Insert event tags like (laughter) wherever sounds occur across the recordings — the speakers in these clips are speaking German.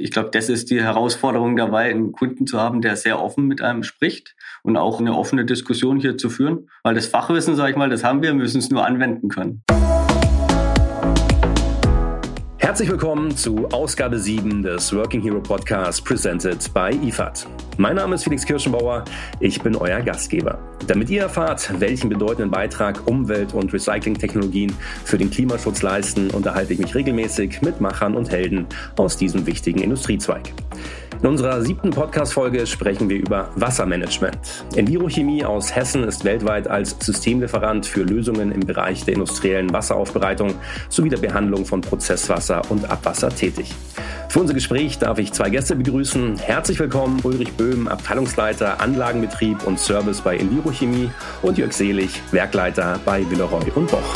Ich glaube, das ist die Herausforderung dabei, einen Kunden zu haben, der sehr offen mit einem spricht und auch eine offene Diskussion hier zu führen. Weil das Fachwissen, sage ich mal, das haben wir, müssen es nur anwenden können. Herzlich willkommen zu Ausgabe 7 des Working Hero Podcast presented by IFAD. Mein Name ist Felix Kirschenbauer, ich bin euer Gastgeber. Damit ihr erfahrt, welchen bedeutenden Beitrag Umwelt- und Recyclingtechnologien für den Klimaschutz leisten, unterhalte ich mich regelmäßig mit Machern und Helden aus diesem wichtigen Industriezweig. In unserer siebten Podcast-Folge sprechen wir über Wassermanagement. Envirochemie aus Hessen ist weltweit als Systemlieferant für Lösungen im Bereich der industriellen Wasseraufbereitung sowie der Behandlung von Prozesswasser und Abwasser tätig. Für unser Gespräch darf ich zwei Gäste begrüßen. Herzlich willkommen Ulrich Böhm, Abteilungsleiter Anlagenbetrieb und Service bei Envirochemie und Jörg Selig, Werkleiter bei Villeroy und Boch.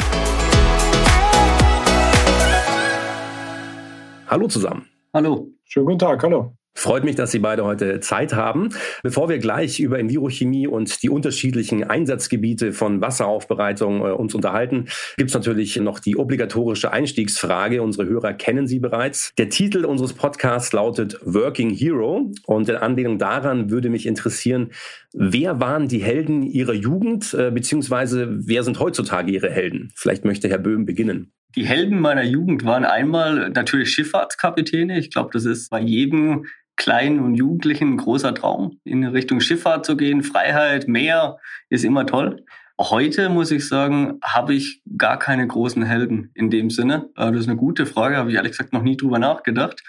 Hallo zusammen. Hallo. Schönen guten Tag, hallo. Freut mich, dass Sie beide heute Zeit haben. Bevor wir gleich über Envirochemie und die unterschiedlichen Einsatzgebiete von Wasseraufbereitung äh, uns unterhalten, gibt es natürlich noch die obligatorische Einstiegsfrage. Unsere Hörer kennen sie bereits. Der Titel unseres Podcasts lautet Working Hero und in Anlehnung daran würde mich interessieren, wer waren die Helden Ihrer Jugend, äh, beziehungsweise wer sind heutzutage Ihre Helden? Vielleicht möchte Herr Böhm beginnen. Die Helden meiner Jugend waren einmal natürlich Schifffahrtskapitäne. Ich glaube, das ist bei jedem Kleinen und Jugendlichen ein großer Traum, in Richtung Schifffahrt zu gehen. Freiheit, Meer ist immer toll. Heute muss ich sagen, habe ich gar keine großen Helden in dem Sinne. Äh, das ist eine gute Frage, habe ich ehrlich gesagt noch nie drüber nachgedacht.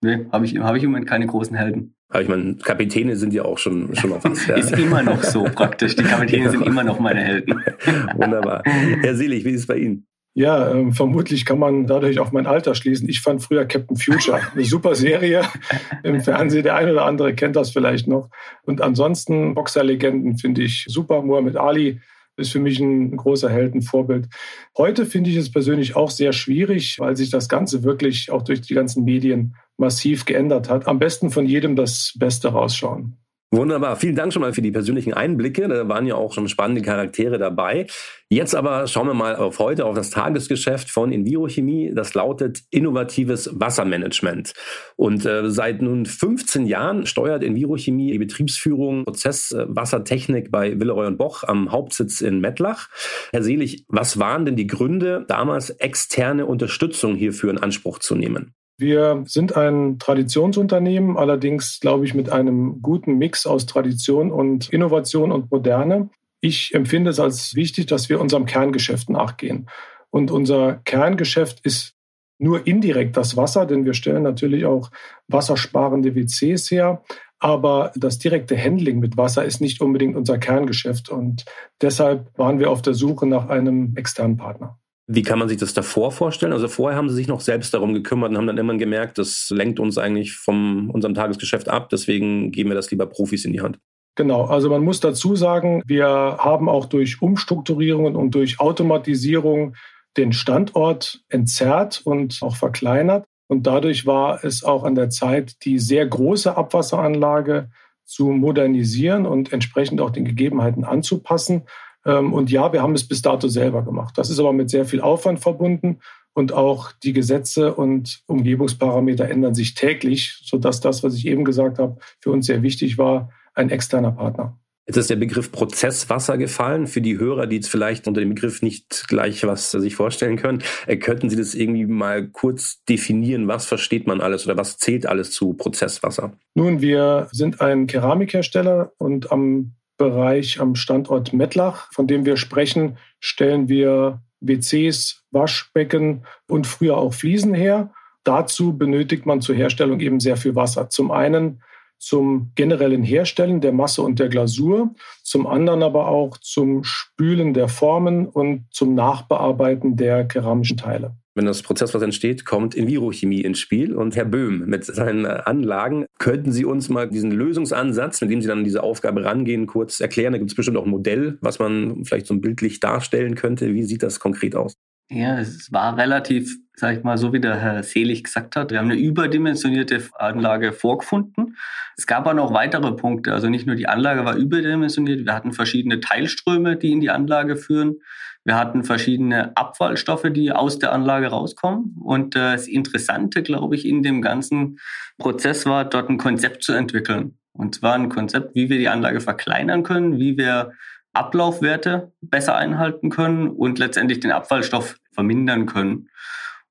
Nee, habe ich, hab ich im Moment keine großen Helden. Aber ich meine, Kapitäne sind ja auch schon, schon noch was. (laughs) Ja. ist immer noch so praktisch. Die Kapitäne (laughs) ja. sind immer noch meine Helden. (laughs) Wunderbar. Herr Selig, wie ist es bei Ihnen? Ja, ähm, vermutlich kann man dadurch auf mein Alter schließen. Ich fand früher Captain Future eine super Serie (laughs) im Fernsehen. Der eine oder andere kennt das vielleicht noch. Und ansonsten Boxerlegenden finde ich super. Muhammad Ali ist für mich ein großer Heldenvorbild. Heute finde ich es persönlich auch sehr schwierig, weil sich das Ganze wirklich auch durch die ganzen Medien massiv geändert hat. Am besten von jedem das Beste rausschauen. Wunderbar. Vielen Dank schon mal für die persönlichen Einblicke. Da waren ja auch schon spannende Charaktere dabei. Jetzt aber schauen wir mal auf heute, auf das Tagesgeschäft von Envirochemie. Das lautet innovatives Wassermanagement. Und äh, seit nun 15 Jahren steuert Envirochemie die Betriebsführung Prozesswassertechnik bei Villeroy und Boch am Hauptsitz in Mettlach. Herr Selig, was waren denn die Gründe, damals externe Unterstützung hierfür in Anspruch zu nehmen? Wir sind ein Traditionsunternehmen, allerdings glaube ich mit einem guten Mix aus Tradition und Innovation und Moderne. Ich empfinde es als wichtig, dass wir unserem Kerngeschäft nachgehen. Und unser Kerngeschäft ist nur indirekt das Wasser, denn wir stellen natürlich auch wassersparende WCs her. Aber das direkte Handling mit Wasser ist nicht unbedingt unser Kerngeschäft. Und deshalb waren wir auf der Suche nach einem externen Partner. Wie kann man sich das davor vorstellen? Also vorher haben sie sich noch selbst darum gekümmert und haben dann immer gemerkt, das lenkt uns eigentlich von unserem Tagesgeschäft ab, deswegen geben wir das lieber Profis in die Hand. Genau, also man muss dazu sagen, wir haben auch durch Umstrukturierungen und durch Automatisierung den Standort entzerrt und auch verkleinert. Und dadurch war es auch an der Zeit, die sehr große Abwasseranlage zu modernisieren und entsprechend auch den Gegebenheiten anzupassen. Ähm, und ja, wir haben es bis dato selber gemacht. Das ist aber mit sehr viel Aufwand verbunden und auch die Gesetze und Umgebungsparameter ändern sich täglich, sodass das, was ich eben gesagt habe, für uns sehr wichtig war, ein externer Partner. Jetzt ist der Begriff Prozesswasser gefallen. Für die Hörer, die jetzt vielleicht unter dem Begriff nicht gleich was sich vorstellen können, äh, könnten Sie das irgendwie mal kurz definieren? Was versteht man alles oder was zählt alles zu Prozesswasser? Nun, wir sind ein Keramikhersteller und am Bereich am Standort Mettlach, von dem wir sprechen, stellen wir WCs, Waschbecken und früher auch Fliesen her. Dazu benötigt man zur Herstellung eben sehr viel Wasser. Zum einen zum generellen Herstellen der Masse und der Glasur, zum anderen aber auch zum Spülen der Formen und zum Nachbearbeiten der keramischen Teile. Wenn das Prozess, was entsteht, kommt Envirochemie ins Spiel. Und Herr Böhm mit seinen Anlagen, könnten Sie uns mal diesen Lösungsansatz, mit dem Sie dann an diese Aufgabe rangehen, kurz erklären? Da gibt es bestimmt auch ein Modell, was man vielleicht so bildlich darstellen könnte. Wie sieht das konkret aus? Ja, es war relativ, sag ich mal, so wie der Herr Selig gesagt hat. Wir haben eine überdimensionierte Anlage vorgefunden. Es gab aber noch weitere Punkte. Also nicht nur die Anlage war überdimensioniert, wir hatten verschiedene Teilströme, die in die Anlage führen. Wir hatten verschiedene Abfallstoffe, die aus der Anlage rauskommen. Und äh, das Interessante, glaube ich, in dem ganzen Prozess war, dort ein Konzept zu entwickeln. Und zwar ein Konzept, wie wir die Anlage verkleinern können, wie wir Ablaufwerte besser einhalten können und letztendlich den Abfallstoff vermindern können.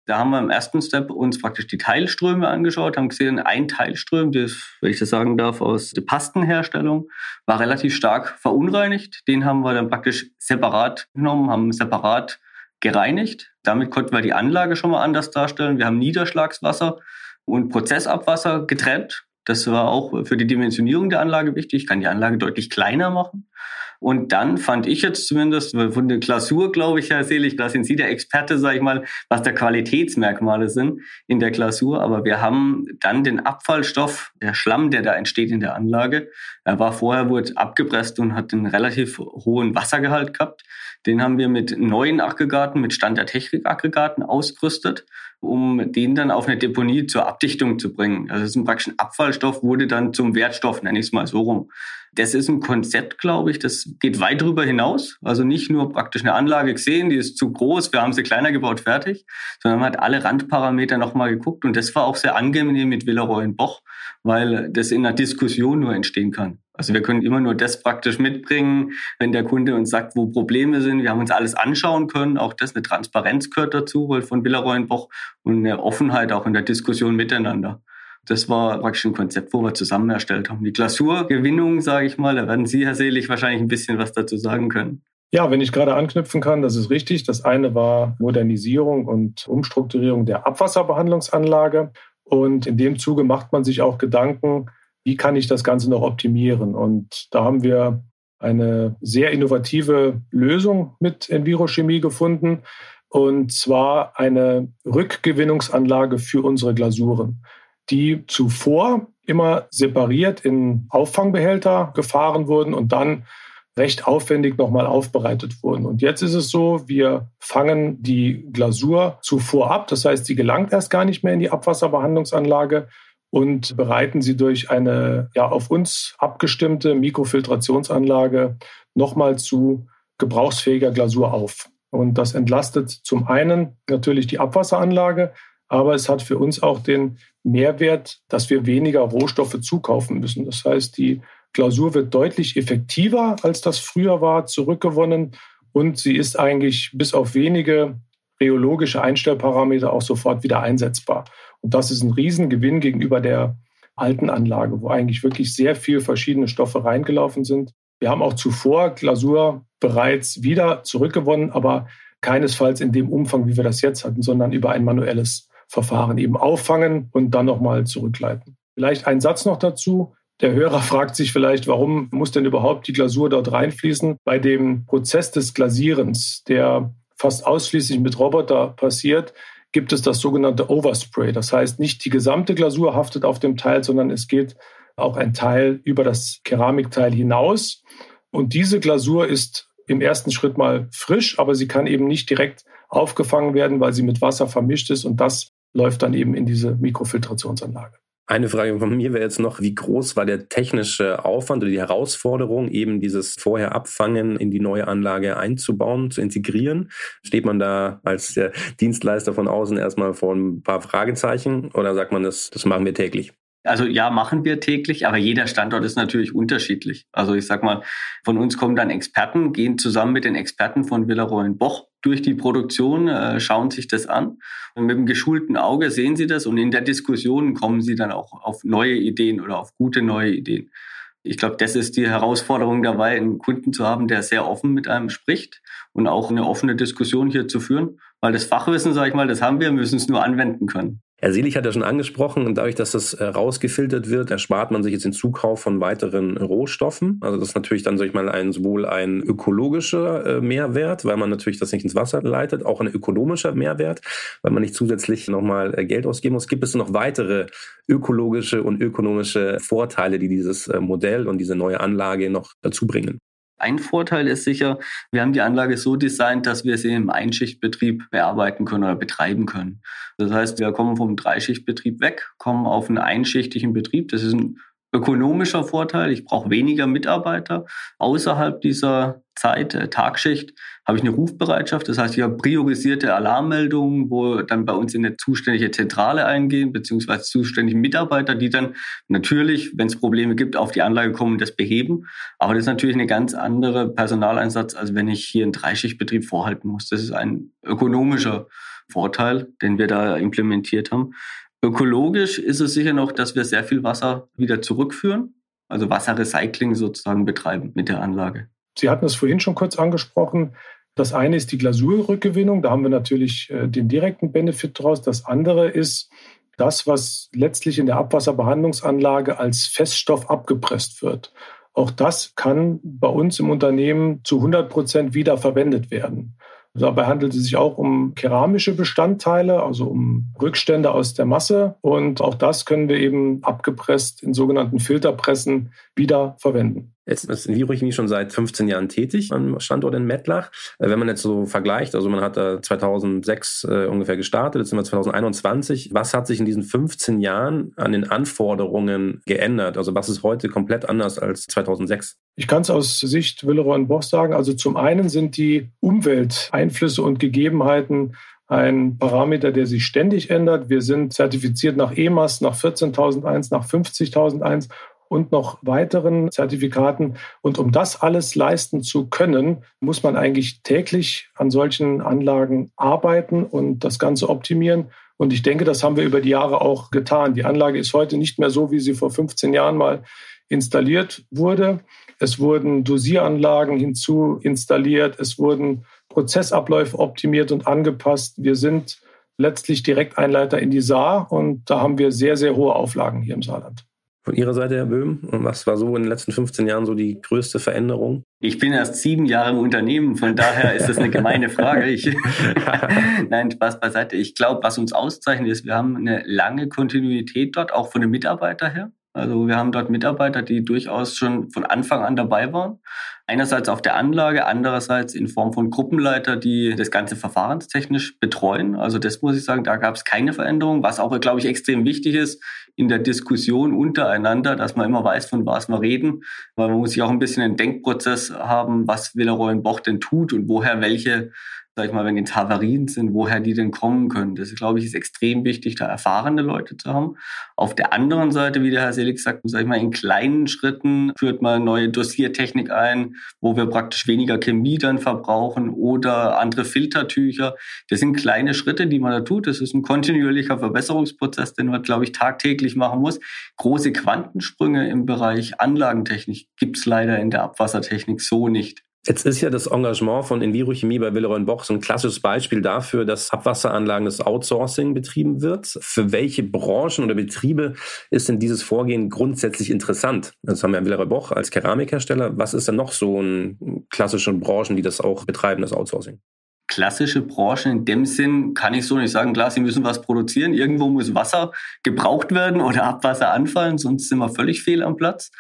Da haben wir im ersten Step uns praktisch die Teilströme angeschaut, haben gesehen, ein Teilström, das, wenn ich das sagen darf, aus der Pastenherstellung, war relativ stark verunreinigt. Den haben wir dann praktisch separat genommen, haben separat gereinigt. Damit konnten wir die Anlage schon mal anders darstellen. Wir haben Niederschlagswasser und Prozessabwasser getrennt. Das war auch für die Dimensionierung der Anlage wichtig. Ich kann die Anlage deutlich kleiner machen. Und dann fand ich jetzt zumindest von der Klausur, glaube ich, Herr Selig, da sind Sie der Experte, sage ich mal, was der Qualitätsmerkmale sind in der Klausur. Aber wir haben dann den Abfallstoff, der Schlamm, der da entsteht in der Anlage, er war vorher, wurde abgepresst und hat einen relativ hohen Wassergehalt gehabt. Den haben wir mit neuen Aggregaten, mit Stand der Technik-Aggregaten ausgerüstet, um den dann auf eine Deponie zur Abdichtung zu bringen. Also es ist ein praktisch ein Abfallstoff, wurde dann zum Wertstoff, nenne ich es mal so rum. Das ist ein Konzept, glaube ich, das geht weit darüber hinaus. Also nicht nur praktisch eine Anlage gesehen, die ist zu groß, wir haben sie kleiner gebaut, fertig, sondern man hat alle Randparameter nochmal geguckt. Und das war auch sehr angenehm mit Villeroy in Boch, weil das in einer Diskussion nur entstehen kann. Also wir können immer nur das praktisch mitbringen, wenn der Kunde uns sagt, wo Probleme sind. Wir haben uns alles anschauen können. Auch das, eine Transparenz gehört dazu, weil von Boch und eine Offenheit auch in der Diskussion miteinander. Das war praktisch ein Konzept, wo wir zusammen erstellt haben. Die Glasurgewinnung, sage ich mal, da werden Sie, Herr Selig, wahrscheinlich ein bisschen was dazu sagen können. Ja, wenn ich gerade anknüpfen kann, das ist richtig. Das eine war Modernisierung und Umstrukturierung der Abwasserbehandlungsanlage. Und in dem Zuge macht man sich auch Gedanken, wie kann ich das Ganze noch optimieren? Und da haben wir eine sehr innovative Lösung mit Envirochemie gefunden. Und zwar eine Rückgewinnungsanlage für unsere Glasuren die zuvor immer separiert in Auffangbehälter gefahren wurden und dann recht aufwendig nochmal aufbereitet wurden. Und jetzt ist es so, wir fangen die Glasur zuvor ab. Das heißt, sie gelangt erst gar nicht mehr in die Abwasserbehandlungsanlage und bereiten sie durch eine ja, auf uns abgestimmte Mikrofiltrationsanlage nochmal zu gebrauchsfähiger Glasur auf. Und das entlastet zum einen natürlich die Abwasseranlage, aber es hat für uns auch den Mehrwert, dass wir weniger Rohstoffe zukaufen müssen. Das heißt, die Klausur wird deutlich effektiver, als das früher war, zurückgewonnen und sie ist eigentlich bis auf wenige rheologische Einstellparameter auch sofort wieder einsetzbar. Und das ist ein Riesengewinn gegenüber der alten Anlage, wo eigentlich wirklich sehr viel verschiedene Stoffe reingelaufen sind. Wir haben auch zuvor Glasur bereits wieder zurückgewonnen, aber keinesfalls in dem Umfang, wie wir das jetzt hatten, sondern über ein manuelles Verfahren eben auffangen und dann nochmal zurückleiten. Vielleicht ein Satz noch dazu. Der Hörer (laughs) fragt sich vielleicht, warum muss denn überhaupt die Glasur dort reinfließen? Bei dem Prozess des Glasierens, der fast ausschließlich mit Roboter passiert, gibt es das sogenannte Overspray. Das heißt, nicht die gesamte Glasur haftet auf dem Teil, sondern es geht auch ein Teil über das Keramikteil hinaus. Und diese Glasur ist im ersten Schritt mal frisch, aber sie kann eben nicht direkt aufgefangen werden, weil sie mit Wasser vermischt ist. Und das läuft dann eben in diese Mikrofiltrationsanlage. Eine Frage von mir wäre jetzt noch, wie groß war der technische Aufwand oder die Herausforderung, eben dieses vorher Abfangen in die neue Anlage einzubauen, zu integrieren? Steht man da als Dienstleister von außen erstmal vor ein paar Fragezeichen oder sagt man, das, das machen wir täglich? Also ja, machen wir täglich, aber jeder Standort ist natürlich unterschiedlich. Also ich sag mal, von uns kommen dann Experten, gehen zusammen mit den Experten von Villaroy Boch durch die Produktion, äh, schauen sich das an und mit dem geschulten Auge sehen sie das und in der Diskussion kommen sie dann auch auf neue Ideen oder auf gute neue Ideen. Ich glaube, das ist die Herausforderung dabei, einen Kunden zu haben, der sehr offen mit einem spricht und auch eine offene Diskussion hier zu führen. Weil das Fachwissen, sage ich mal, das haben wir, müssen es nur anwenden können. Herr Selig hat ja schon angesprochen, dadurch, dass das äh, rausgefiltert wird, erspart man sich jetzt den Zukauf von weiteren Rohstoffen. Also das ist natürlich dann, sag ich mal, ein, sowohl ein ökologischer äh, Mehrwert, weil man natürlich das nicht ins Wasser leitet, auch ein ökonomischer Mehrwert, weil man nicht zusätzlich nochmal äh, Geld ausgeben muss. Gibt es noch weitere ökologische und ökonomische Vorteile, die dieses Modell und diese neue Anlage noch dazu bringen? Ein Vorteil ist sicher, wir haben die Anlage so designt, dass wir sie im Einschichtbetrieb bearbeiten können oder betreiben können. Das heißt, wir kommen vom Dreischichtbetrieb weg, kommen auf einen einschichtigen Betrieb. Das ist ein ökonomischer Vorteil. Ich brauche weniger Mitarbeiter. Außerhalb dieser Zeit, äh, Tagschicht, habe ich eine Rufbereitschaft. Das heißt, ich habe priorisierte Alarmmeldungen, wo dann bei uns in eine zuständige Zentrale eingehen, beziehungsweise zuständige Mitarbeiter, die dann natürlich, wenn es Probleme gibt, auf die Anlage kommen und das beheben. Aber das ist natürlich eine ganz andere Personaleinsatz, als wenn ich hier einen Dreischichtbetrieb vorhalten muss. Das ist ein ökonomischer Vorteil, den wir da implementiert haben. Ökologisch ist es sicher noch, dass wir sehr viel Wasser wieder zurückführen, also Wasserrecycling sozusagen betreiben mit der Anlage. Sie hatten es vorhin schon kurz angesprochen. Das eine ist die Glasurrückgewinnung. Da haben wir natürlich äh, den direkten Benefit draus. Das andere ist das, was letztlich in der Abwasserbehandlungsanlage als Feststoff abgepresst wird. Auch das kann bei uns im Unternehmen zu 100 Prozent wiederverwendet werden. Dabei handelt es sich auch um keramische Bestandteile, also um Rückstände aus der Masse. Und auch das können wir eben abgepresst in sogenannten Filterpressen wieder verwenden. Jetzt ist Envirochemie schon seit 15 Jahren tätig am Standort in Mettlach. Äh, wenn man jetzt so vergleicht, also man hat da 2006 äh, ungefähr gestartet, jetzt sind wir 2021. Was hat sich in diesen 15 Jahren an den Anforderungen geändert? Also was ist heute komplett anders als 2006? Ich kann es aus Sicht Willeroy und Boch sagen. Also zum einen sind die Umwelteinflüsse und Gegebenheiten ein Parameter, der sich ständig ändert. Wir sind zertifiziert nach EMAS, nach 14.001, nach 50.001 und noch weiteren Zertifikaten. Und um das alles leisten zu können, muss man eigentlich täglich an solchen Anlagen arbeiten und das Ganze optimieren. Und ich denke, das haben wir über die Jahre auch getan. Die Anlage ist heute nicht mehr so, wie sie vor 15 Jahren mal installiert wurde. Es wurden Dosieranlagen hinzu installiert. Es wurden Prozessabläufe optimiert und angepasst. Wir sind letztlich Direkteinleiter in die Saar und da haben wir sehr, sehr hohe Auflagen hier im Saarland. Von Ihrer Seite, Herr Böhm, und was war so in den letzten 15 Jahren so die größte Veränderung? Ich bin erst sieben Jahre im Unternehmen, von daher ist das eine gemeine Frage. Ich, (laughs) Nein, Spaß beiseite. Ich glaube, was uns auszeichnet, ist, wir haben eine lange Kontinuität dort, auch von den Mitarbeitern her. Also wir haben dort Mitarbeiter, die durchaus schon von Anfang an dabei waren. Einerseits auf der Anlage, andererseits in Form von Gruppenleiter, die das Ganze verfahrenstechnisch betreuen. Also das muss ich sagen, da gab es keine Veränderung, was auch, glaube ich, extrem wichtig ist in der Diskussion untereinander, dass man immer weiß, von was wir reden. Weil man muss sich auch ein bisschen einen Denkprozess haben, was Villeroy Boch denn tut und woher welche sag ich mal, wenn jetzt Havarien sind, woher die denn kommen können. Das, glaube ich, ist extrem wichtig, da erfahrene Leute zu haben. Auf der anderen Seite, wie der Herr Selig sagt, sag ich mal, in kleinen Schritten führt man neue Dossiertechnik ein, wo wir praktisch weniger Chemie dann verbrauchen oder andere Filtertücher. Das sind kleine Schritte, die man da tut. Das ist ein kontinuierlicher Verbesserungsprozess, den man, glaube ich, tagtäglich machen muss. Große Quantensprünge im Bereich Anlagentechnik gibt es leider in der Abwassertechnik so nicht. Jetzt ist ja das Engagement von Envirochemie bei Willeroy Boch so ein klassisches Beispiel dafür, dass Abwasseranlagen das Outsourcing betrieben wird. Für welche Branchen oder Betriebe ist denn dieses Vorgehen grundsätzlich interessant? Das haben wir Willeroy Boch als Keramikhersteller. Was ist denn noch so ein klassische Branchen, die das auch betreiben, das Outsourcing? klassische Branchen in dem Sinn kann ich so nicht sagen. Klar, sie müssen was produzieren. Irgendwo muss Wasser gebraucht werden oder Abwasser anfallen, sonst sind wir völlig fehl am Platz.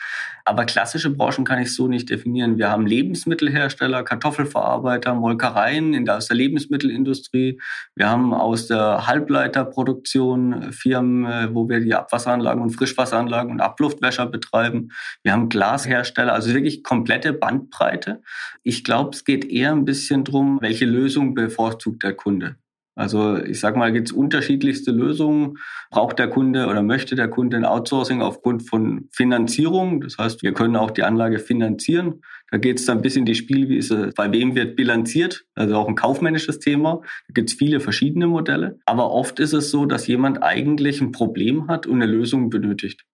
Aber klassische Branchen kann ich so nicht definieren. Wir haben Lebensmittelhersteller, Kartoffelverarbeiter, Molkereien in der, aus der Lebensmittelindustrie. Wir haben aus der Halbleiterproduktion Firmen, äh, wo wir die Abwasseranlagen und Frischwasseranlagen und Abluftwäscher betreiben. Wir haben Glashersteller, also wirklich komplette Bandbreite. Ich glaube, es geht eher ein bisschen drum, welche Lösung bevorzugt der Kunde. Also ich sage mal, gibt es unterschiedlichste Lösungen. Braucht der Kunde oder möchte der Kunde ein Outsourcing aufgrund von Finanzierung? Das heißt, wir können auch die Anlage finanzieren. Da geht es dann bis in die Spielwiese, bei wem wird bilanziert, also auch ein kaufmännisches Thema. Da gibt es viele verschiedene Modelle. Aber oft ist es so, dass jemand eigentlich ein Problem hat und eine Lösung benötigt.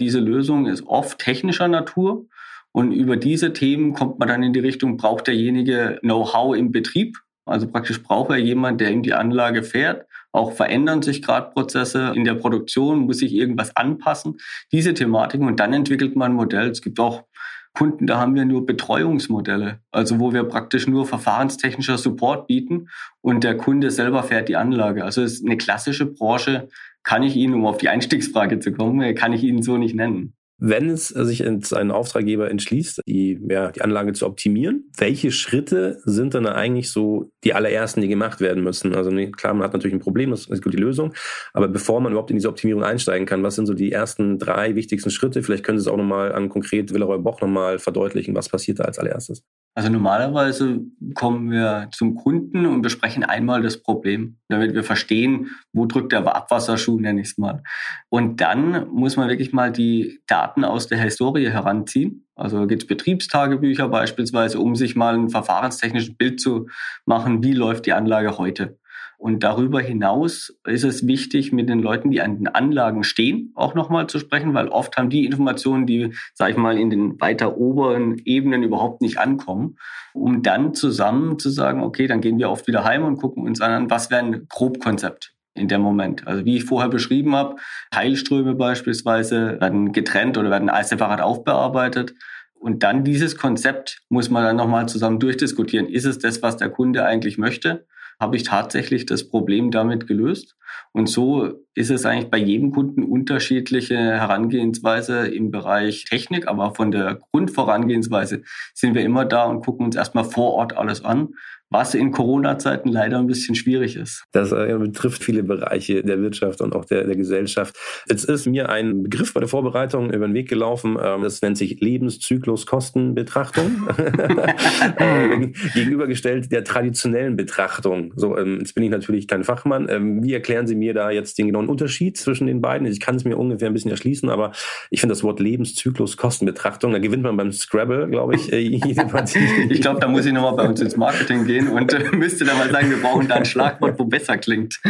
Diese Lösung ist oft technischer Natur. Und über diese Themen kommt man dann in die Richtung, braucht derjenige Know-how im Betrieb? Also praktisch braucht er jemand, der ihm die Anlage fährt. Auch verändern sich gerade Prozesse in der Produktion, muss sich irgendwas anpassen. Diese Thematiken und dann entwickelt man ein Modell. Es gibt auch Kunden, da haben wir nur Betreuungsmodelle, also wo wir praktisch nur verfahrenstechnischer Support bieten und der Kunde selber fährt die Anlage. Also es ist eine klassische Branche, kann ich Ihnen, um auf die Einstiegsfrage zu kommen, kann ich Ihnen so nicht nennen. Wenn es sich ein Auftraggeber entschließt, die, ja, die Anlage zu optimieren, welche Schritte sind dann eigentlich so die allerersten, die gemacht werden müssen? Also klar, man hat natürlich ein Problem, das ist gut die Lösung, aber bevor man überhaupt in diese Optimierung einsteigen kann, was sind so die ersten drei wichtigsten Schritte? Vielleicht können Sie es auch nochmal an konkret Villeroy Boch nochmal verdeutlichen, was passiert da als allererstes? Also normalerweise kommen wir zum Kunden und besprechen einmal das Problem, damit wir verstehen, wo drückt der Abwasserschuh, nenne ich es mal. Und dann muss man wirklich mal die Daten aus der Historie heranziehen. Also gibt es Betriebstagebücher beispielsweise, um sich mal ein verfahrenstechnisches Bild zu machen, wie läuft die Anlage heute. Und darüber hinaus ist es wichtig, mit den Leuten, die an den Anlagen stehen, auch nochmal zu sprechen, weil oft haben die Informationen, die, sag ich mal, in den weiter oberen Ebenen überhaupt nicht ankommen, um dann zusammen zu sagen, okay, dann gehen wir oft wieder heim und gucken uns an, was wäre ein Grobkonzept in dem Moment. Also wie ich vorher beschrieben habe, Heilströme beispielsweise werden getrennt oder werden als separat aufbearbeitet. Und dann dieses Konzept muss man dann nochmal zusammen durchdiskutieren. Ist es das, was der Kunde eigentlich möchte? habe ich tatsächlich das Problem damit gelöst. Und so ist es eigentlich bei jedem Kunden unterschiedliche Herangehensweise im Bereich Technik, aber von der Grundvorangehensweise sind wir immer da und gucken uns erstmal vor Ort alles an was in Corona-Zeiten leider ein bisschen schwierig ist. Das äh, betrifft viele Bereiche der Wirtschaft und auch der, der Gesellschaft. Jetzt ist mir ein Begriff bei der Vorbereitung über den Weg gelaufen, ähm, das nennt sich Lebenszyklus-Kostenbetrachtung, (laughs) ähm, gegenübergestellt der traditionellen Betrachtung. So, ähm, jetzt bin ich natürlich kein Fachmann. Ähm, wie erklären Sie mir da jetzt den genauen Unterschied zwischen den beiden? Ich kann es mir ungefähr ein bisschen erschließen, aber ich finde das Wort Lebenszyklus-Kostenbetrachtung, da gewinnt man beim Scrabble, glaube ich, äh, jede (laughs) Partie. ich glaube, da muss ich nochmal bei uns ins Marketing gehen gehen und äh, (laughs) müsste dann mal sagen, wir brauchen da ein Schlagwort, wo besser klingt.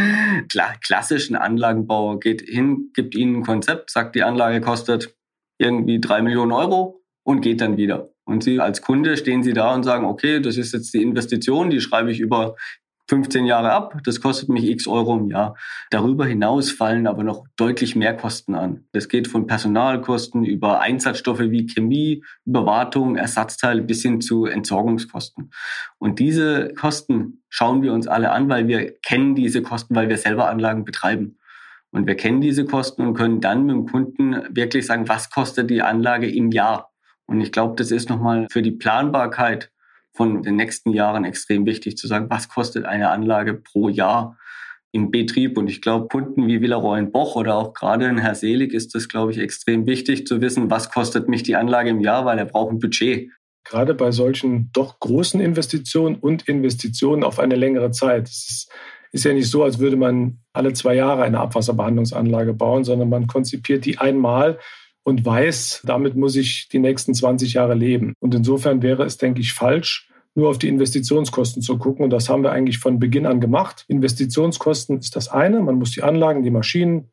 Klar, klassischen Anlagenbauer geht hin, gibt ihnen ein Konzept, sagt, die Anlage kostet irgendwie drei Millionen Euro und geht dann wieder. Und Sie als Kunde stehen Sie da und sagen, okay, das ist jetzt die Investition, die schreibe ich über 15 Jahre ab, das kostet mich x Euro im Jahr. Darüber hinaus fallen aber noch deutlich mehr Kosten an. Das geht von Personalkosten über Einsatzstoffe wie Chemie, Überwartung, Ersatzteile bis hin zu Entsorgungskosten. Und diese Kosten schauen wir uns alle an, weil wir kennen diese Kosten, weil wir selber Anlagen betreiben. Und wir kennen diese Kosten und können dann mit dem Kunden wirklich sagen, was kostet die Anlage im Jahr. Und ich glaube, das ist nochmal für die Planbarkeit von den nächsten Jahren extrem wichtig zu sagen, was kostet eine Anlage pro Jahr im Betrieb. Und ich glaube, Kunden wie Villeroy Boch oder auch gerade in Herr Selig ist das, glaube ich, extrem wichtig zu wissen, was kostet mich die Anlage im Jahr, weil er braucht ein Budget. Gerade bei solchen doch großen Investitionen und Investitionen auf eine längere Zeit. Es ist ja nicht so, als würde man alle zwei Jahre eine Abwasserbehandlungsanlage bauen, sondern man konzipiert die einmal und weiß, damit muss ich die nächsten 20 Jahre leben. Und insofern wäre es, denke ich, falsch, nur auf die Investitionskosten zu gucken. Und das haben wir eigentlich von Beginn an gemacht. Investitionskosten ist das eine. Man muss die Anlagen, die Maschinen,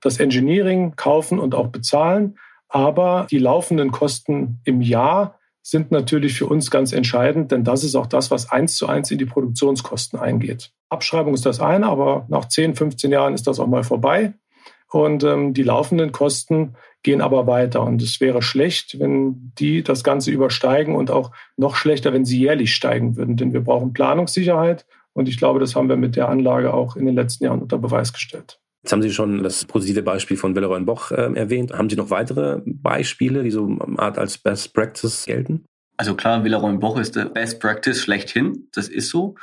das Engineering kaufen und auch bezahlen. Aber die laufenden Kosten im Jahr sind natürlich für uns ganz entscheidend, denn das ist auch das, was eins zu eins in die Produktionskosten eingeht. Abschreibung ist das eine, aber nach 10, 15 Jahren ist das auch mal vorbei. Und ähm, die laufenden Kosten gehen aber weiter. Und es wäre schlecht, wenn die das Ganze übersteigen und auch noch schlechter, wenn sie jährlich steigen würden. Denn wir brauchen Planungssicherheit. Und ich glaube, das haben wir mit der Anlage auch in den letzten Jahren unter Beweis gestellt. Jetzt haben Sie schon das positive Beispiel von Villeroy Boch äh, erwähnt. Haben Sie noch weitere Beispiele, die so eine Art als Best Practice gelten? Also klar, Villeroy Boch ist der Best Practice schlechthin. Das ist so.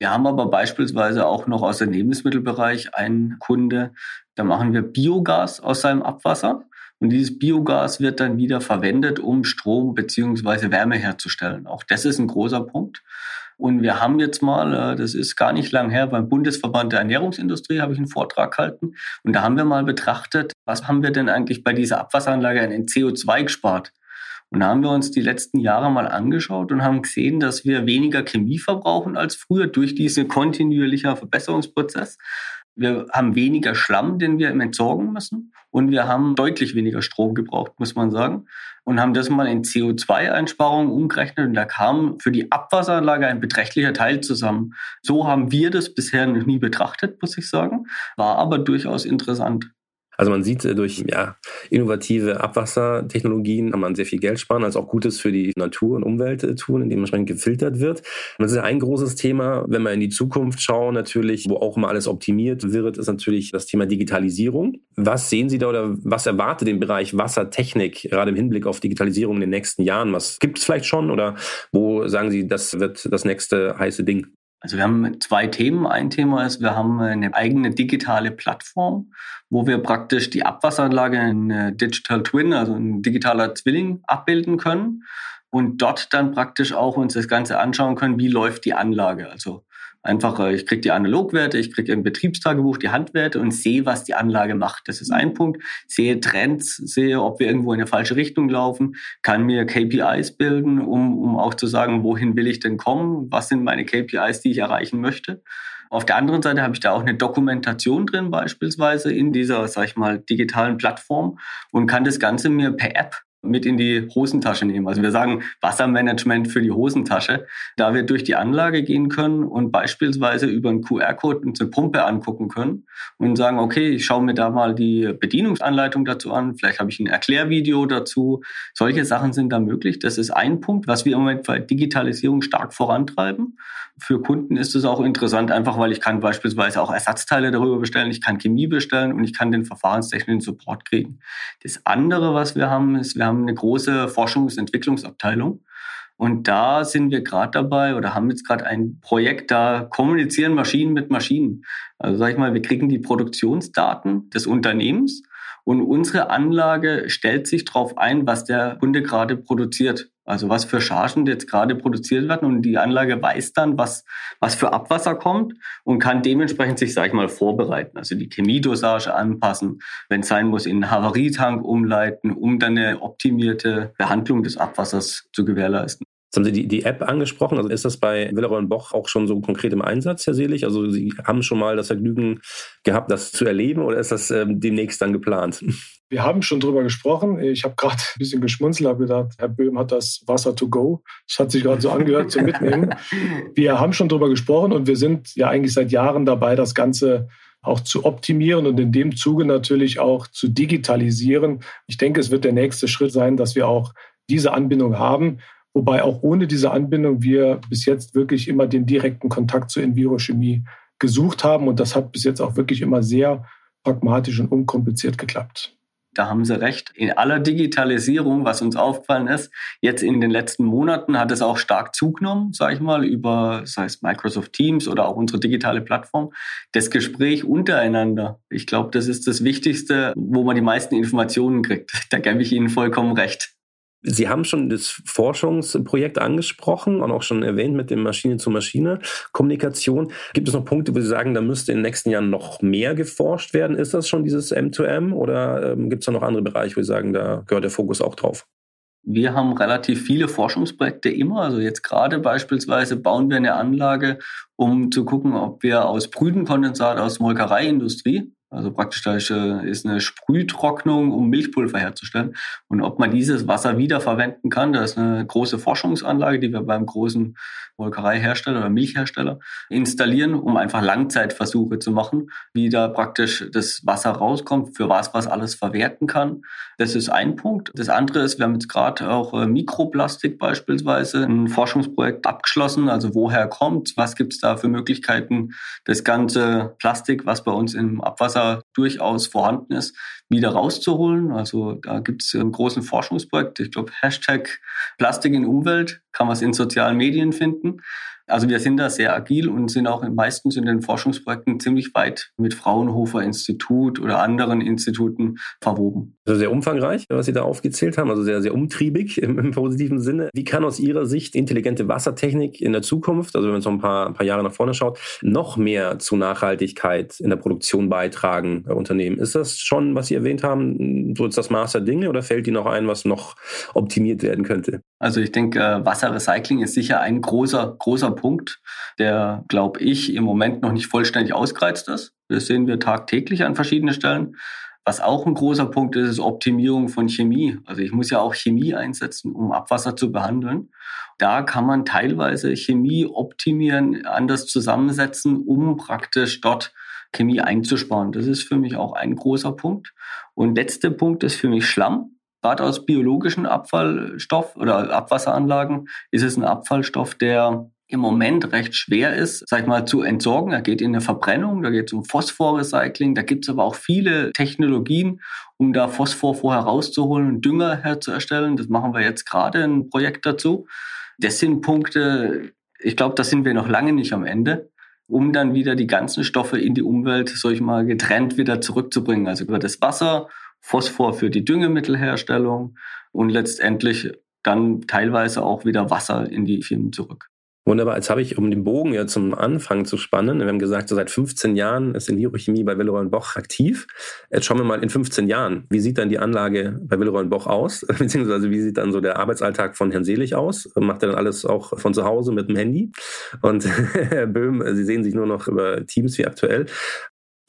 Wir haben aber beispielsweise auch noch aus dem Lebensmittelbereich einen Kunde, da machen wir Biogas aus seinem Abwasser. Und dieses Biogas wird dann wieder verwendet, um Strom beziehungsweise Wärme herzustellen. Auch das ist ein großer Punkt. Und wir haben jetzt mal, äh, das ist gar nicht lang her, beim Bundesverband der Ernährungsindustrie habe ich einen Vortrag gehalten. Und da haben wir mal betrachtet, was haben wir denn eigentlich bei dieser Abwasseranlage an CO2 gespart? Und da haben wir uns die letzten Jahre mal angeschaut und haben gesehen, dass wir weniger Chemie verbrauchen als früher durch diesen kontinuierlichen Verbesserungsprozess. Wir haben weniger Schlamm, den wir entsorgen müssen. Und wir haben deutlich weniger Strom gebraucht, muss man sagen. Und haben das mal in CO2-Einsparungen umgerechnet. Und da kam für die Abwasseranlage ein beträchtlicher Teil zusammen. So haben wir das bisher noch nie betrachtet, muss ich sagen. War aber durchaus interessant. Also man sieht äh, durch ja, innovative Abwassertechnologien kann man sehr viel Geld sparen, als auch Gutes für die Natur und Umwelt äh, tun, indem man gefiltert wird. Und das ist ein großes Thema, wenn wir in die Zukunft schauen, natürlich, wo auch immer alles optimiert wird, ist natürlich das Thema Digitalisierung. Was sehen Sie da oder was erwartet den Bereich Wassertechnik gerade im Hinblick auf Digitalisierung in den nächsten Jahren? Was gibt es vielleicht schon oder wo sagen Sie, das wird das nächste heiße Ding? Also wir haben zwei Themen. Ein Thema ist, wir haben eine eigene digitale Plattform, wo wir praktisch die Abwasseranlage in Digital Twin, also ein digitaler Zwilling, abbilden können und dort dann praktisch auch uns das Ganze anschauen können, wie läuft die Anlage. Also Einfach, äh, ich kriege die Analogwerte, ich kriege im Betriebstagebuch die Handwerte und sehe, was die Anlage macht. Das ist ein Punkt. Sehe Trends, sehe, ob wir irgendwo in eine falsche Richtung laufen, kann mir KPIs bilden, um, um auch zu sagen, wohin will ich denn kommen, was sind meine KPIs, die ich erreichen möchte. Auf der anderen Seite habe ich da auch eine Dokumentation drin, beispielsweise in dieser, sag ich mal, digitalen Plattform und kann das Ganze mir per App mit in die Hosentasche nehmen. Also wir sagen Wassermanagement für die Hosentasche, da wir durch die Anlage gehen können und beispielsweise über einen QR-Code uns eine Pumpe angucken können und sagen, okay, ich schaue mir da mal die Bedienungsanleitung dazu an, vielleicht habe ich ein Erklärvideo dazu. Solche Sachen sind da möglich. Das ist ein Punkt, was wir im Moment bei Digitalisierung stark vorantreiben. Für Kunden ist es auch interessant, einfach weil ich kann beispielsweise auch Ersatzteile darüber bestellen, ich kann Chemie bestellen und ich kann den verfahrenstechnischen Support kriegen. Das andere, was wir haben, ist, wir haben eine große Forschungs- und Entwicklungsabteilung. Und da sind wir gerade dabei oder haben jetzt gerade ein Projekt, da kommunizieren Maschinen mit Maschinen. Also sag ich mal, wir kriegen die Produktionsdaten des Unternehmens und unsere Anlage stellt sich darauf ein, was der Kunde gerade produziert. Also was für Chargen jetzt gerade produziert werden und die Anlage weiß dann, was, was für Abwasser kommt und kann dementsprechend sich, sag ich mal, vorbereiten. Also die Chemiedosage anpassen, wenn es sein muss, in einen Havarietank umleiten, um dann eine optimierte Behandlung des Abwassers zu gewährleisten. Jetzt haben Sie die, die App angesprochen. Also ist das bei Willeroy Boch auch schon so konkret im Einsatz, Herr Selig? Also Sie haben schon mal das Vergnügen gehabt, das zu erleben oder ist das ähm, demnächst dann geplant? Wir haben schon drüber gesprochen. Ich habe gerade ein bisschen geschmunzelt, habe gedacht, Herr Böhm hat das Wasser to go. Das hat sich gerade so angehört zum Mitnehmen. (laughs) Wir haben schon drüber gesprochen und wir sind ja eigentlich seit Jahren dabei, das Ganze auch zu optimieren und in dem Zuge natürlich auch zu digitalisieren. Ich denke, es wird der nächste Schritt sein, dass wir auch diese Anbindung haben. Wobei auch ohne diese Anbindung wir bis jetzt wirklich immer den direkten Kontakt zur Envirochemie gesucht haben. Und das hat bis jetzt auch wirklich immer sehr pragmatisch und unkompliziert geklappt. Da haben Sie recht. In aller Digitalisierung, was uns aufgefallen ist, jetzt in den letzten Monaten hat es auch stark zugenommen, sage ich mal, über, sei es Microsoft Teams oder auch unsere digitale Plattform. Das Gespräch untereinander. Ich glaube, das ist das Wichtigste, wo man die meisten Informationen kriegt. (laughs) Da gebe ich Ihnen vollkommen recht. Sie haben schon das Forschungsprojekt angesprochen und auch schon erwähnt mit dem Maschine-zu-Maschine-Kommunikation. Gibt es noch Punkte, wo Sie sagen, da müsste in den nächsten Jahren noch mehr geforscht werden? Ist das schon dieses M2M oder ähm, gibt es da noch andere Bereiche, wo Sie sagen, da gehört der Fokus auch drauf? Wir haben relativ viele Forschungsprojekte immer. Also jetzt gerade beispielsweise bauen wir eine Anlage, um zu gucken, ob wir aus Brüdenkondensat aus Molkereiindustrie also praktisch da ist eine Sprühtrocknung, um Milchpulver herzustellen. Und ob man dieses Wasser wiederverwenden kann, das ist eine große Forschungsanlage, die wir beim großen Molkereihersteller oder Milchhersteller installieren, um einfach Langzeitversuche zu machen, wie da praktisch das Wasser rauskommt, für was was alles verwerten kann. Das ist ein Punkt. Das andere ist, wir haben jetzt gerade auch äh, Mikroplastik beispielsweise ein Forschungsprojekt abgeschlossen. Also woher kommt, was gibt es da für Möglichkeiten, das ganze Plastik, was bei uns im Abwasser Wasser durchaus vorhanden ist, wieder rauszuholen. Also da gibt es einen großen Forschungsprojekt. Ich glaube, Hashtag Plastik in Umwelt kann man es in sozialen Medien finden. Also wir sind da sehr agil und sind auch meistens in den Forschungsprojekten ziemlich weit mit Fraunhofer Institut oder anderen Instituten verwoben. Also sehr umfangreich, was Sie da aufgezählt haben, also sehr, sehr umtriebig im, im, positiven Sinne. Wie kann aus Ihrer Sicht intelligente Wassertechnik in der Zukunft, also wenn man so ein paar, ein paar Jahre nach vorne schaut, noch mehr zu Nachhaltigkeit in der Produktion beitragen bei Unternehmen? Ist das schon, was Sie erwähnt haben, so ist das Maß der Dinge oder fällt Ihnen noch ein, was noch optimiert werden könnte? Also ich denke, äh, Wasserrecycling ist sicher ein großer, großer Punkt, der, glaube ich, im Moment noch nicht vollständig ausgereizt ist. Das sehen wir tagtäglich an verschiedenen Stellen. Was auch ein großer Punkt ist, ist Optimierung von Chemie. Also ich muss ja auch Chemie einsetzen, um Abwasser zu behandeln. Da kann man teilweise Chemie optimieren, anders zusammensetzen, um praktisch dort Chemie einzusparen. Das ist für mich auch ein großer Punkt. Und letzter Punkt ist für mich Schlamm. Gerade aus biologischen Abfallstoff oder Abwasseranlagen ist es ein Abfallstoff, der im Moment recht schwer ist, sag ich mal, zu entsorgen. Er geht in eine Verbrennung, da geht es um Phosphorrecycling, da gibt es aber auch viele Technologien, um da Phosphor vorher rauszuholen und Dünger herzustellen. Das machen wir jetzt gerade ein Projekt dazu. Das sind Punkte, ich glaube, da sind wir noch lange nicht am Ende, um dann wieder die ganzen Stoffe in die Umwelt, sag ich mal, getrennt wieder zurückzubringen. Also über das Wasser, Phosphor für die Düngemittelherstellung und letztendlich dann teilweise auch wieder Wasser in die Firmen zurück. Wunderbar. Jetzt habe ich, um den Bogen ja zum Anfang zu spannen, wir haben gesagt, so seit 15 Jahren ist Envirochemie bei Willeroy Boch aktiv. Jetzt schauen wir mal in 15 Jahren, wie sieht dann die Anlage bei Willeroy Boch aus? (laughs) Beziehungsweise wie sieht dann so der Arbeitsalltag von Herrn Selig aus? Macht er dann alles auch von zu Hause mit dem Handy? Und (laughs) Herr Böhm, Sie sehen sich nur noch über Teams wie aktuell.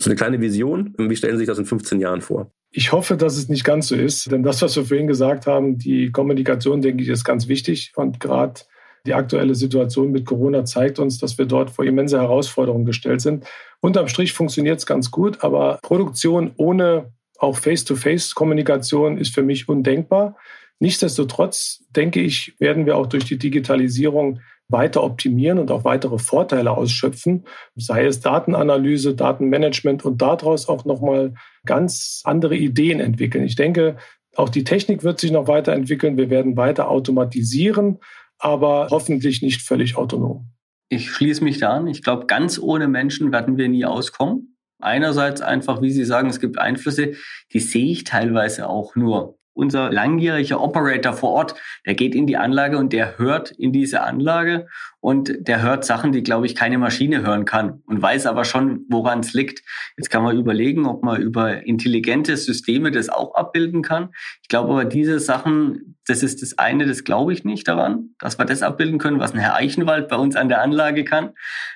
So eine kleine Vision, wie stellen Sie sich das in 15 Jahren vor? Ich hoffe, dass es nicht ganz so ist, denn das, was wir vorhin gesagt haben, die Kommunikation, denke ich, ist ganz wichtig und gerade die aktuelle Situation mit Corona zeigt uns, dass wir dort vor immense Herausforderungen gestellt sind. Unterm Strich funktioniert es ganz gut, aber Produktion ohne auch Face-to-Face-Kommunikation ist für mich undenkbar. Nichtsdestotrotz denke ich, werden wir auch durch die Digitalisierung weiter optimieren und auch weitere Vorteile ausschöpfen, sei es Datenanalyse, Datenmanagement und daraus auch nochmal ganz andere Ideen entwickeln. Ich denke, auch die Technik wird sich noch weiterentwickeln. Wir werden weiter automatisieren aber hoffentlich nicht völlig autonom. Ich schließe mich da an. Ich glaube, ganz ohne Menschen werden wir nie auskommen. Einerseits einfach, wie Sie sagen, es gibt Einflüsse, die sehe ich teilweise auch nur unser langjähriger Operator vor Ort, der geht in die Anlage und der hört in diese Anlage und der hört Sachen, die, glaube ich, keine Maschine hören kann und weiß aber schon, woran es liegt. Jetzt kann man überlegen, ob man über intelligente Systeme das auch abbilden kann. Ich glaube aber, diese Sachen, das ist das eine, das glaube ich nicht daran, dass wir das abbilden können, was ein Herr Eichenwald bei uns an der Anlage kann.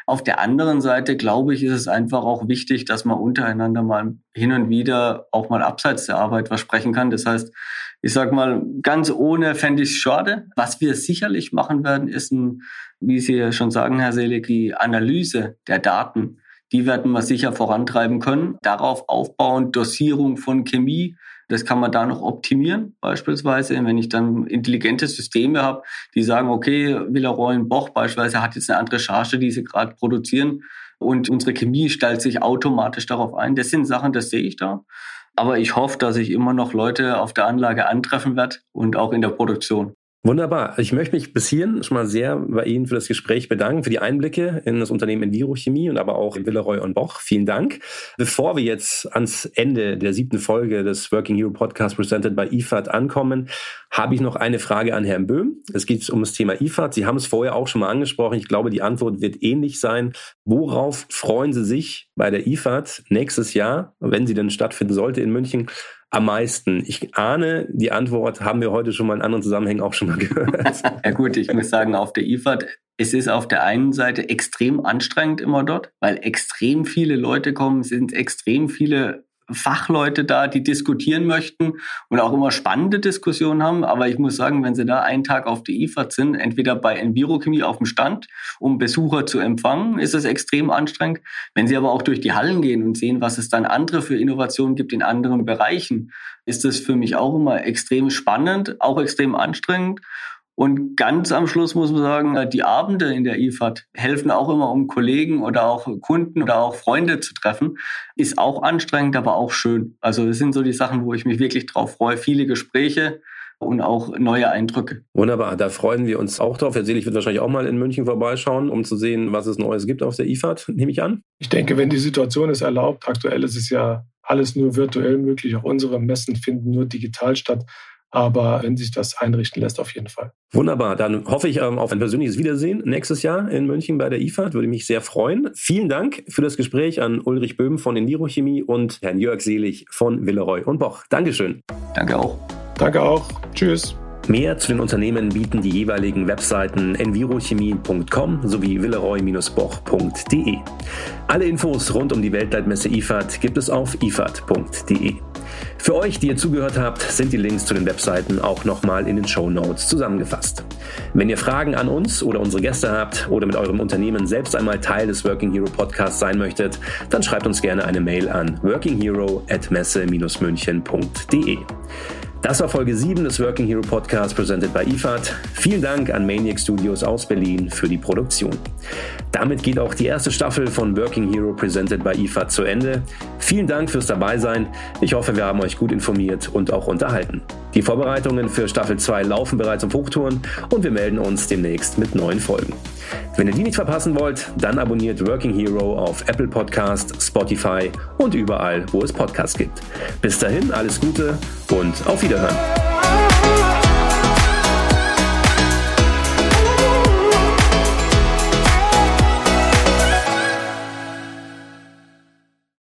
Auf der anderen Seite, glaube ich, ist es einfach auch wichtig, dass man untereinander mal hin und wieder auch mal abseits der Arbeit was sprechen kann. Das heißt, ich sag mal, ganz ohne fände ich es schade. Was wir sicherlich machen werden, ist ein, wie Sie schon sagen, Herr Selig, die Analyse der Daten. Die werden wir sicher vorantreiben können. Darauf aufbauen, Dosierung von Chemie. Das kann man da noch optimieren, beispielsweise. Wenn ich dann intelligente Systeme habe, die sagen, okay, Villeroy Boch beispielsweise hat jetzt eine andere Charge, die sie gerade produzieren. Und unsere Chemie stellt sich automatisch darauf ein. Das sind Sachen, das sehe ich da. Aber ich hoffe, dass ich immer noch Leute auf der Anlage antreffen werde und auch in der Produktion. Wunderbar. Ich möchte mich bis hierhin schon mal sehr bei Ihnen für das Gespräch bedanken, für die Einblicke in das Unternehmen Envirochemie und aber auch in Villeroy und Boch. Vielen Dank. Bevor wir jetzt ans Ende der siebten Folge des Working Hero Podcast presented by IFAD ankommen, habe ich noch eine Frage an Herrn Böhm. Es geht um das Thema IFAD. Sie haben es vorher auch schon mal angesprochen. Ich glaube, die Antwort wird ähnlich sein. Worauf freuen Sie sich bei der IFAD nächstes Jahr, wenn sie denn stattfinden sollte in München? Am meisten? Ich ahne, die Antwort haben wir heute schon mal in anderen Zusammenhängen auch schon mal gehört. (laughs) ja gut, ich muss sagen, auf der IFAD, es ist auf der einen Seite extrem anstrengend immer dort, weil extrem viele Leute kommen, sind extrem viele Fachleute da, die diskutieren möchten und auch immer spannende Diskussionen haben. Aber ich muss sagen, wenn Sie da einen Tag auf der IFAD sind, entweder bei Envirochemie auf dem Stand, um Besucher zu empfangen, ist es extrem anstrengend. Wenn Sie aber auch durch die Hallen gehen und sehen, was es dann andere für Innovationen gibt in anderen Bereichen, ist das für mich auch immer extrem spannend, auch extrem anstrengend. Und ganz am Schluss muss man sagen, äh, die Abende in der IFAD helfen auch immer, um Kollegen oder auch Kunden oder auch Freunde zu treffen. Ist auch anstrengend, aber auch schön. Also das sind so die Sachen, wo ich mich wirklich drauf freue. Viele Gespräche und auch neue Eindrücke. Wunderbar, da freuen wir uns auch drauf. Herr Selig wird wahrscheinlich auch mal in München vorbeischauen, um zu sehen, was es Neues gibt auf der IFAD, (laughs) nehme ich an. Ich denke, wenn die Situation es erlaubt, aktuell ist es ja alles nur virtuell möglich. Auch unsere Messen finden nur digital statt. Aber wenn sich das einrichten lässt, auf jeden Fall. Wunderbar. Dann hoffe ich ähm, auf ein persönliches Wiedersehen nächstes Jahr in München bei der IFAD. Würde mich sehr freuen. Vielen Dank für das Gespräch an Ulrich Böhm von Envirochemie und Herrn Jörg Selig von Villeroy und Boch. Dankeschön. Danke auch. Danke auch. Tschüss. Mehr zu den Unternehmen bieten die jeweiligen Webseiten envirochemie.com sowie villeroy-boch.de. Alle Infos rund um die Weltleitmesse IFAD gibt es auf ifad.de. Für euch, die ihr zugehört habt, sind die Links zu den Webseiten auch nochmal in den Show Notes zusammengefasst. Wenn ihr Fragen an uns oder unsere Gäste habt oder mit eurem Unternehmen selbst einmal Teil des Working Hero Podcasts sein möchtet, dann schreibt uns gerne eine Mail an workinghero at messe-münchen.de. Das war Folge 7 des Working Hero Podcasts presented by IFAD. Vielen Dank an Maniac Studios aus Berlin für die Produktion. Damit geht auch die erste Staffel von Working Hero presented by IFAD zu Ende. Vielen Dank fürs Dabeisein. Ich hoffe, wir haben euch gut informiert und auch unterhalten. Die Vorbereitungen für Staffel 2 laufen bereits auf Hochtouren und wir melden uns demnächst mit neuen Folgen. Wenn ihr die nicht verpassen wollt, dann abonniert Working Hero auf Apple Podcast, Spotify und überall, wo es Podcasts gibt. Bis dahin alles Gute und auf doesn't.